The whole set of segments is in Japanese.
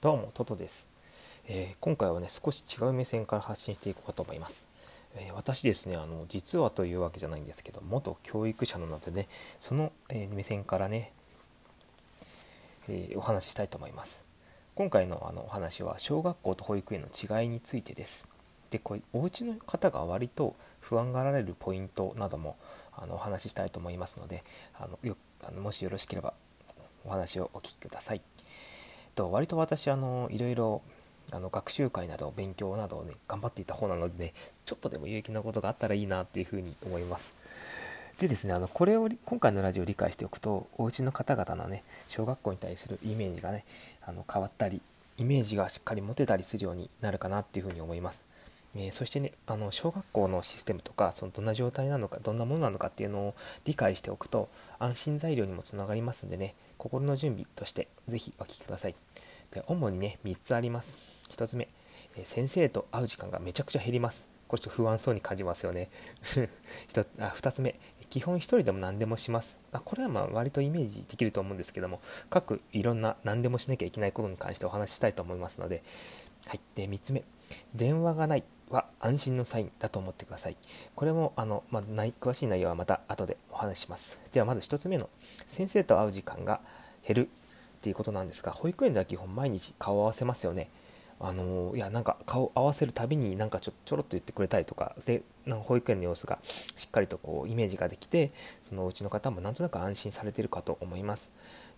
どうもトトです、えー、今回はね少し違う目線から発信していこうかと思います、えー、私ですねあの実はというわけじゃないんですけど元教育者なのでねその、えー、目線からね、えお話ししたいと思います。今回のあのお話は小学校と保育園の違いについてです。でこうお家の方が割と不安がられるポイントなどもあのお話ししたいと思いますのであのよあのもしよろしければお話をお聞きください。と割と私あのいろいろあの学習会など勉強などをね頑張っていた方なので、ね、ちょっとでも有益なことがあったらいいなっていうふうに思います。でですねあのこれを今回のラジオを理解しておくとお家の方々のね小学校に対するイメージがねあの変わったりイメージがしっかり持てたりするようになるかなっていうふうに思います。えー、そしてねあの小学校のシステムとかそのどんな状態なのかどんなものなのかっていうのを理解しておくと安心材料にもつながりますんでね心の準備として是非お聴きください。で主にね3つあります。1つ目、え先生と会う時間がめちゃくちゃ減ります。これちょっと不安そうに感じますよね。あ2つ目基本1人でも何でもします。あこれはまあ割とイメージできると思うんですけども各いろんな何でもしなきゃいけないことに関してお話ししたいと思いますので。はい。で3つ目電話がない。は安心のサインだと思ってください。これもあの、まあ、詳しい内容はまた後でお話します。ではまず1つ目の先生と会う時間が減るっていうことなんですが保育園では基本毎日顔を合わせますよね。あのいやなんか顔合わせるたびになんかちょちょろっと言ってくれたりとかでなんか保育園の様子がしっかりとこうイメージができてそのうちの方もなんとなく安心されてるかと思います。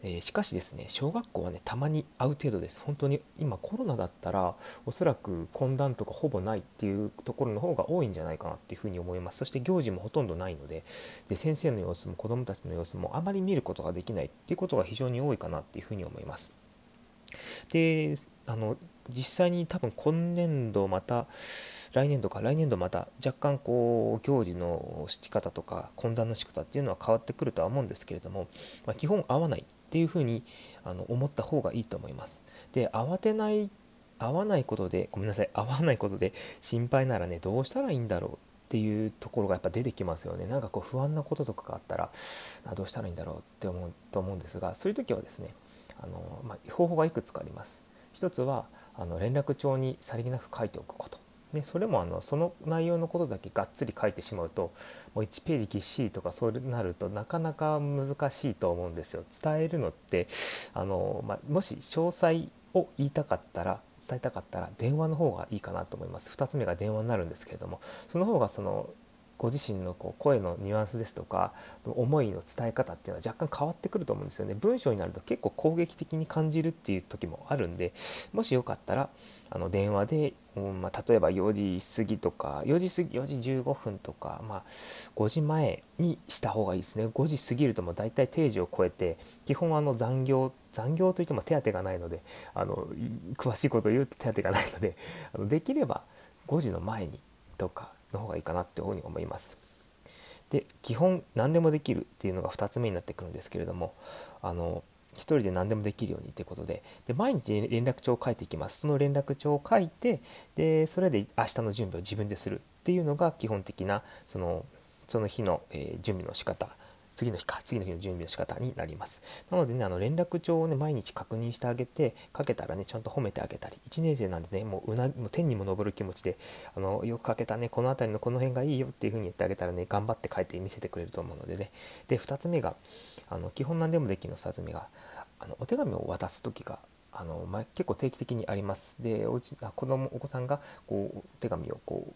えー、しかしですね小学校はねたまに会う程度です。本当に今コロナだったらおそらく懇談とかほぼないっていうところの方が多いんじゃないかなっていうふうに思います。そして行事もほとんどないのでで先生の様子も子どもたちの様子もあまり見ることができないっていうことが非常に多いかなっていうふうに思います。であの実際に多分今年度また来年度か来年度また若干こう行事の仕方とか懇談の仕方っていうのは変わってくるとは思うんですけれども、まあ、基本合わないっていうふうにあの思った方がいいと思います。で慌てない合わないことでごめんなさい合わないことで心配ならねどうしたらいいんだろうっていうところがやっぱ出てきますよね。なんかこう不安なこととかがあったらどうしたらいいんだろうって思うと思うんですがそういう時はですねあの、まあ、方法がいくつかあります。一つはあの連絡帳にさりげなく書いておくこと。でそれもあのその内容のことだけがっつり書いてしまうともう1ページぎっしりとかそうなるとなかなか難しいと思うんですよ。伝えるのってあの、まあ、もし詳細を言いたかったら伝えたかったら電話の方がいいかなと思います2つ目が電話になるんですけれどもその方がそのご自身のこう声のニュアンスですとか思いの伝え方っていうのは若干変わってくると思うんですよね。文章になると結構攻撃的に感じるっていう時もあるんでもしよかったらあの電話で、うんまあ、例えば4時過ぎとか4時過ぎ4時15分とか、まあ、5時前にした方がいいですね。5時過ぎるともう大体定時を超えて基本あの残業残業といっても手当がないのであの詳しいことを言うと手当がないのであのできれば5時の前にとかの方がいいかなっていうふうに思います。で基本何でもできるっていうのが2つ目になってくるんですけれどもあの1人で何でもできるようにということでで毎日連絡帳を書いていきますその連絡帳を書いてでそれで明日の準備を自分でするっていうのが基本的なそのその日の、えー、準備の仕方次の日か次の日の準備の仕方になります。なのでねあの連絡帳をね毎日確認してあげてかけたらねちゃんと褒めてあげたり。1年生なんでねもううなもう天にも昇る気持ちであのよく書けたねこの辺りのこの辺がいいよっていう風に言ってあげたらね頑張って書いて見せてくれると思うのでね。で2つ目があの基本何でもできるの2つ目があのお手紙を渡す時があの、まあ、結構定期的にあります。でおうちあ子供お子さんがこうお手紙をこう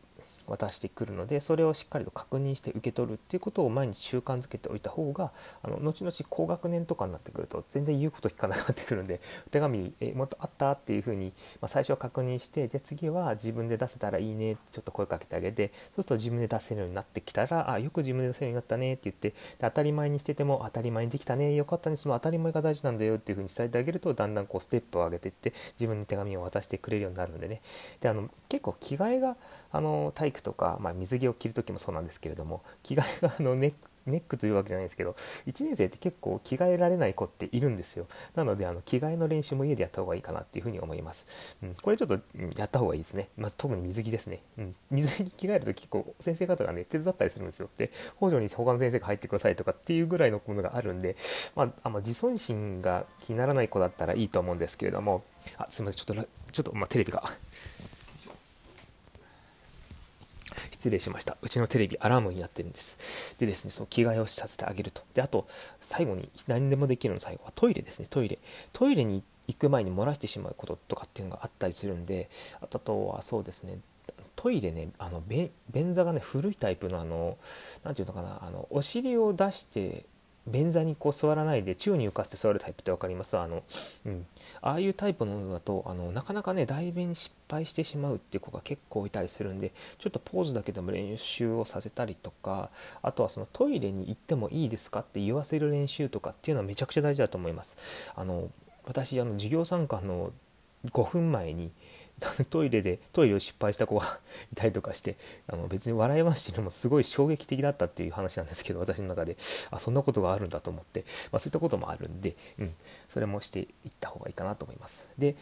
渡してくるのでそれをしっかりと確認して受け取るっていうことを毎日習慣づけておいた方があの後々高学年とかになってくると全然言うこと聞かなくなってくるんで 手紙えもっとあったっていうふうに、まあ、最初は確認してじゃあ次は自分で出せたらいいねってちょっと声かけてあげてそうすると自分で出せるようになってきたらあよく自分で出せるようになったねって言って当たり前にしてても当たり前にできたねよかったねその当たり前が大事なんだよっていうふうに伝えてあげるとだんだんこうステップを上げていって自分に手紙を渡してくれるようになるんでね。であの結構着替えがあの体育とか、まあ、水着を着る時もそうなんですけれども着替えがあのネネックというわけじゃないですけど1年生って結構着替えられない子っているんですよ。なのであの着替えの練習も家でやった方がいいかなっていうふうに思います、うん、これちょっと、うん、やった方がいいですね。まず特に水着ですね、うん、水着着替えると結構先生方がね手伝ったりするんですよ。で補助に他の先生が入ってくださいとかっていうぐらいのものがあるんで、まあ、あの自尊心が気にならない子だったらいいと思うんですけれども。あすみません。ちょっとちょっと、まあ、テレビが。失礼しました。うちのテレビアラームになってるんです。でですね、その着替えをさせてあげると。で、あと、最後に何でもできるの最後はトイレですね、トイレ。トイレに行く前に漏らしてしまうこととかっていうのがあったりするんで、あとはそうですね、トイレね、あの便座がね、古いタイプのあの、何て言うのかな、あのお尻を出して便座にこう座らないで宙に浮かせて座るタイプって分かります？あの、うん、ああいうタイプのものだとあのなかなかね代弁失敗してしまうっていう子が結構いたりするんでちょっとポーズだけでも練習をさせたりとかあとはそのトイレに行ってもいいですかって言わせる練習とかっていうのはめちゃくちゃ大事だと思います。あの私あの授業参観の5分前に トイレでトイレを失敗した子がいたりとかしてあの別に笑い話してるのもすごい衝撃的だったっていう話なんですけど私の中で。あそんなことがあるんだと思って、まあ、そういったこともあるんで、うん、それもしていった方がいいかなと思います。で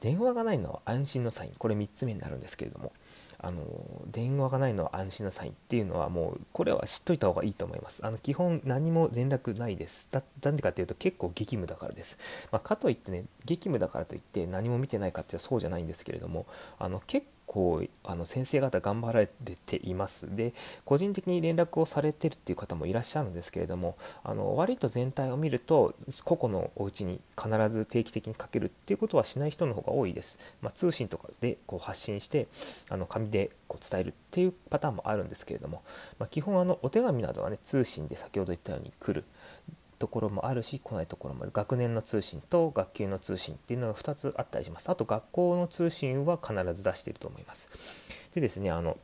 電話がないのは安心のサイン。これ3つ目になるんですけれども。あの電話がないのは安心なサインっていうのはもうこれは知っといた方がいいと思います。あの基本何も連絡ないです。だなんでかっていうと結構激務だからです、まあ、かといってね激務だからといって何も見てないかってそうじゃないんですけれどもあの結構あの先生方頑張られています。で個人的に連絡をされてるっていう方もいらっしゃるんですけれどもあの割と全体を見ると個々のお家に必ず定期的にかけるっていうことはしない人の方が多いです、まあ、通信とかでこう発信してあの紙でこう伝えるっていうパターンもあるんですけれども、まあ、基本あのお手紙などはね通信で先ほど言ったように来る。ところもあるし来ないところもある。学年の通信と学級の通信っていうのが2つあったりします。あと学校の通信は必ず出していると思います。でですねあの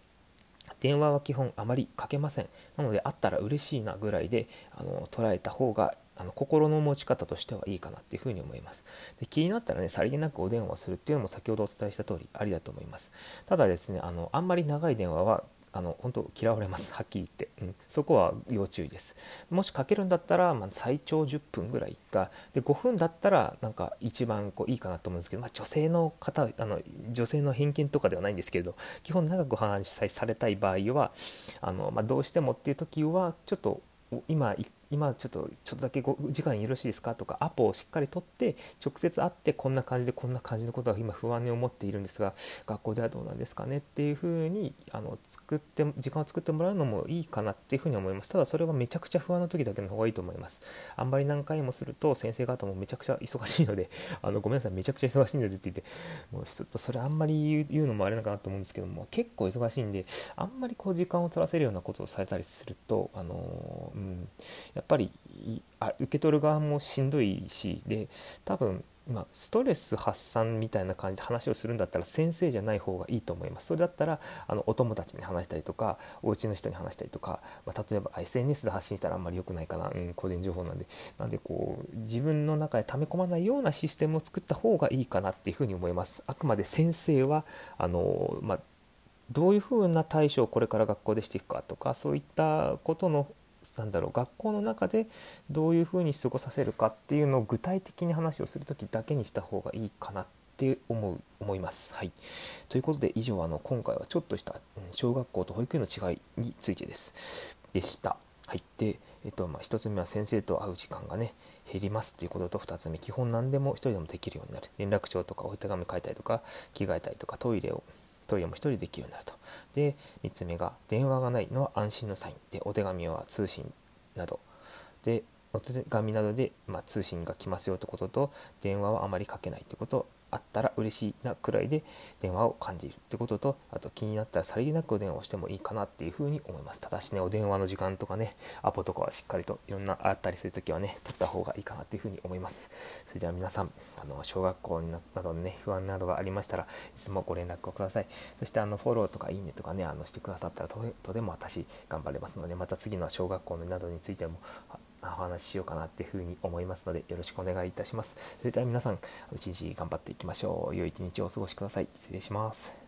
電話は基本あまりかけません。なのであったら嬉しいなぐらいであの捉えた方があの心の持ち方としてはいいかなっていうふうに思います。で気になったらねさりげなくお電話するっていうのも先ほどお伝えした通りありだと思います。ただですねあのあんまり長い電話はあの本当嫌われます。はっきり言って、うん、そこは要注意です。もしかけるんだったら、まあ、最長10分ぐらいか。で5分だったらなんか一番こういいかなと思うんですけど、まあ、女性の方あの女性の偏見とかではないんですけれど基本長く話しされたい場合はあの、まあ、どうしてもっていう時はちょっと今今ちょっとちょっとだけご時間よろしいですか？とかアポをしっかり取って直接会ってこんな感じでこんな感じのことは今不安に思っているんですが学校ではどうなんですかねっていうふうにあの作って時間を作ってもらうのもいいかなっていうふうに思います。ただそれはめちゃくちゃ不安な時だけの方がいいと思います。あんまり何回もすると先生方もめちゃくちゃ忙しいので あのごめんなさいめちゃくちゃ忙しいんですって言ってもうちょっとそれあんまり言うのもあれなのかなと思うんですけども結構忙しいんであんまりこう時間を取らせるようなことをされたりするとあのうんやっぱりあ受け取る側もしんどいしで多分まあ、ストレス発散みたいな感じで話をするんだったら先生じゃない方がいいと思います。それだったらあのお友達に話したりとかお家の人に話したりとか、まあ、例えば SNS で発信したらあんまり良くないかな、うん、個人情報なんで。なんでこう自分の中で溜め込まないようなシステムを作った方がいいかなっていうふうに思います。あくまで先生はあの、まあ、どういうふうな対処をこれから学校でしていくかとかそういったことのなんだろう学校の中でどういうふうに過ごさせるかっていうのを具体的に話をする時だけにした方がいいかなって思う思います。はい、ということで以上あの今回はちょっとした小学校と保育園の違いについてですでした。はい、で、えっとまあ、1つ目は先生と会う時間がね減りますっていうことと2つ目基本何でも1人でもできるようになる連絡帳とかお手紙書いたりとか着替えたりとかトイレをトイレも1人できるようになると。で3つ目が電話がないのは安心のサインでお手紙は通信などでお手紙などで、まあ、通信が来ますよってことと電話はあまりかけないってことあったら嬉しいなくらいで電話を感じるってこととあと気になったらさりげなくお電話をしてもいいかなっていうふうに思います。ただしねお電話の時間とかねアポとかはしっかりといろんなあったりするときはね取った方がいいかなっていうふうに思いますそれでは皆さんあの小学校などでね不安などがありましたらいつもご連絡をください。そしてあのフォローとかいいねとかねあのしてくださったらとても私頑張れますのでまた次の小学校などについてもお話ししようかなっていうふうに思いますのでよろしくお願いいたします。それでは皆さん一日頑張っていきましょう。良い一日をお過ごしください。失礼します。